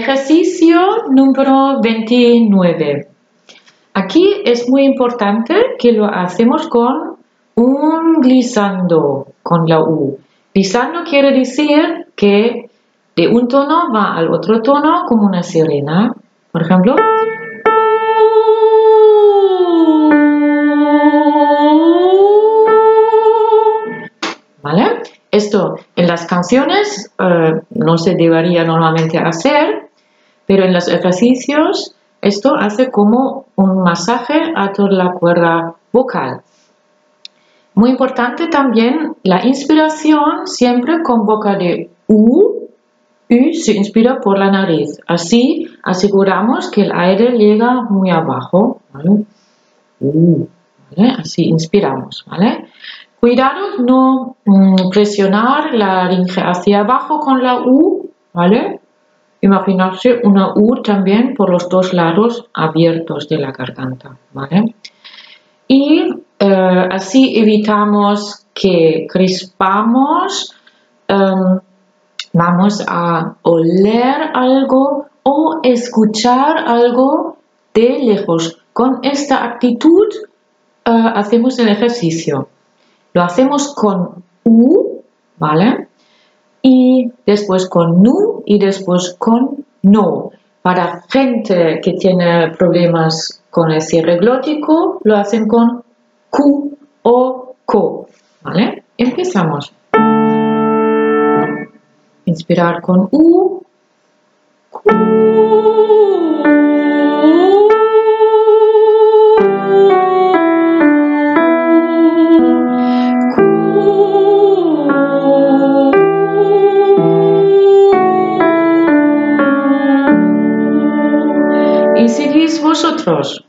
ejercicio número 29. Aquí es muy importante que lo hacemos con un glissando con la U. Glissando quiere decir que de un tono va al otro tono como una sirena. Por ejemplo. ¿Vale? Esto en las canciones eh, no se debería normalmente hacer, pero en los ejercicios esto hace como un masaje a toda la cuerda vocal. Muy importante también la inspiración siempre con boca de U. U se inspira por la nariz. Así aseguramos que el aire llega muy abajo. Así inspiramos. Cuidado no mm, presionar la laringe hacia abajo con la U. ¿vale? Imaginarse una U también por los dos lados abiertos de la garganta. ¿vale? Y eh, así evitamos que crispamos, em, vamos a oler algo o escuchar algo de lejos. Con esta actitud eh, hacemos el ejercicio. Lo hacemos con U, ¿vale? Después con nu y después con no. Para gente que tiene problemas con el cierre glótico, lo hacen con Q o CO. ¿Vale? Empezamos. Inspirar con U. vosotros. Abajo,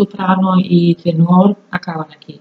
Soprano y tenor acaban aquí.